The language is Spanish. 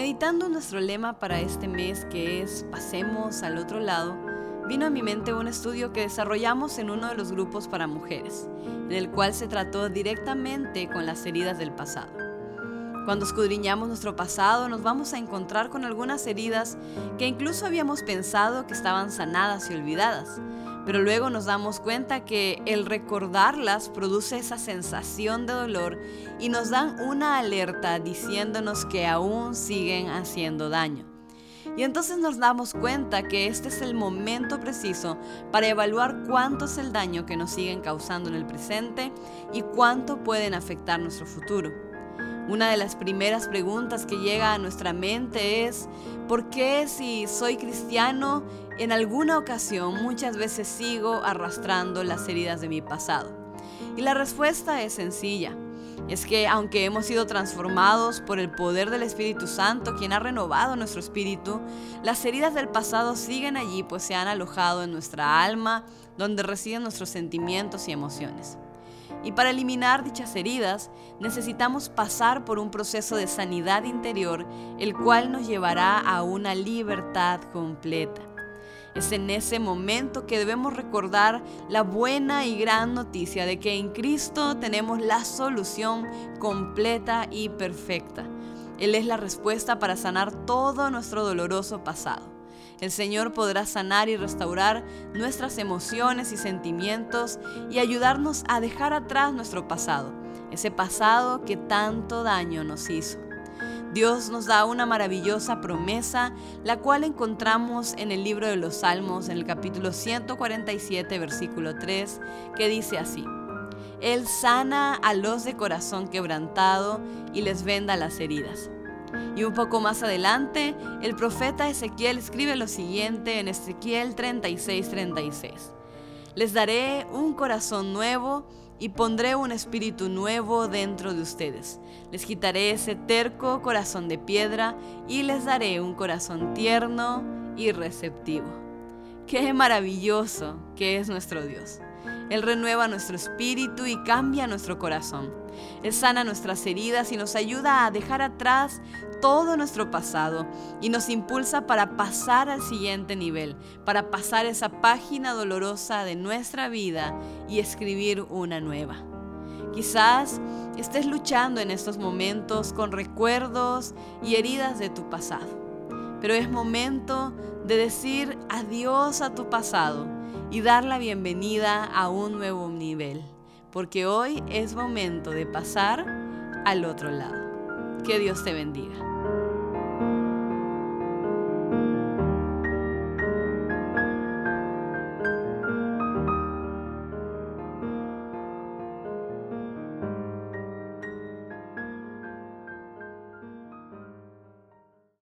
Meditando nuestro lema para este mes que es Pasemos al otro lado, vino a mi mente un estudio que desarrollamos en uno de los grupos para mujeres, en el cual se trató directamente con las heridas del pasado. Cuando escudriñamos nuestro pasado nos vamos a encontrar con algunas heridas que incluso habíamos pensado que estaban sanadas y olvidadas, pero luego nos damos cuenta que el recordarlas produce esa sensación de dolor y nos dan una alerta diciéndonos que aún siguen haciendo daño. Y entonces nos damos cuenta que este es el momento preciso para evaluar cuánto es el daño que nos siguen causando en el presente y cuánto pueden afectar nuestro futuro. Una de las primeras preguntas que llega a nuestra mente es, ¿por qué si soy cristiano en alguna ocasión muchas veces sigo arrastrando las heridas de mi pasado? Y la respuesta es sencilla. Es que aunque hemos sido transformados por el poder del Espíritu Santo, quien ha renovado nuestro espíritu, las heridas del pasado siguen allí, pues se han alojado en nuestra alma, donde residen nuestros sentimientos y emociones. Y para eliminar dichas heridas necesitamos pasar por un proceso de sanidad interior, el cual nos llevará a una libertad completa. Es en ese momento que debemos recordar la buena y gran noticia de que en Cristo tenemos la solución completa y perfecta. Él es la respuesta para sanar todo nuestro doloroso pasado. El Señor podrá sanar y restaurar nuestras emociones y sentimientos y ayudarnos a dejar atrás nuestro pasado, ese pasado que tanto daño nos hizo. Dios nos da una maravillosa promesa, la cual encontramos en el libro de los Salmos, en el capítulo 147, versículo 3, que dice así. Él sana a los de corazón quebrantado y les venda las heridas. Y un poco más adelante, el profeta Ezequiel escribe lo siguiente en Ezequiel 36:36. Les daré un corazón nuevo y pondré un espíritu nuevo dentro de ustedes. Les quitaré ese terco corazón de piedra y les daré un corazón tierno y receptivo. Qué maravilloso que es nuestro Dios. Él renueva nuestro espíritu y cambia nuestro corazón. Él sana nuestras heridas y nos ayuda a dejar atrás todo nuestro pasado y nos impulsa para pasar al siguiente nivel, para pasar esa página dolorosa de nuestra vida y escribir una nueva. Quizás estés luchando en estos momentos con recuerdos y heridas de tu pasado, pero es momento de decir adiós a tu pasado y dar la bienvenida a un nuevo nivel, porque hoy es momento de pasar al otro lado. Que Dios te bendiga.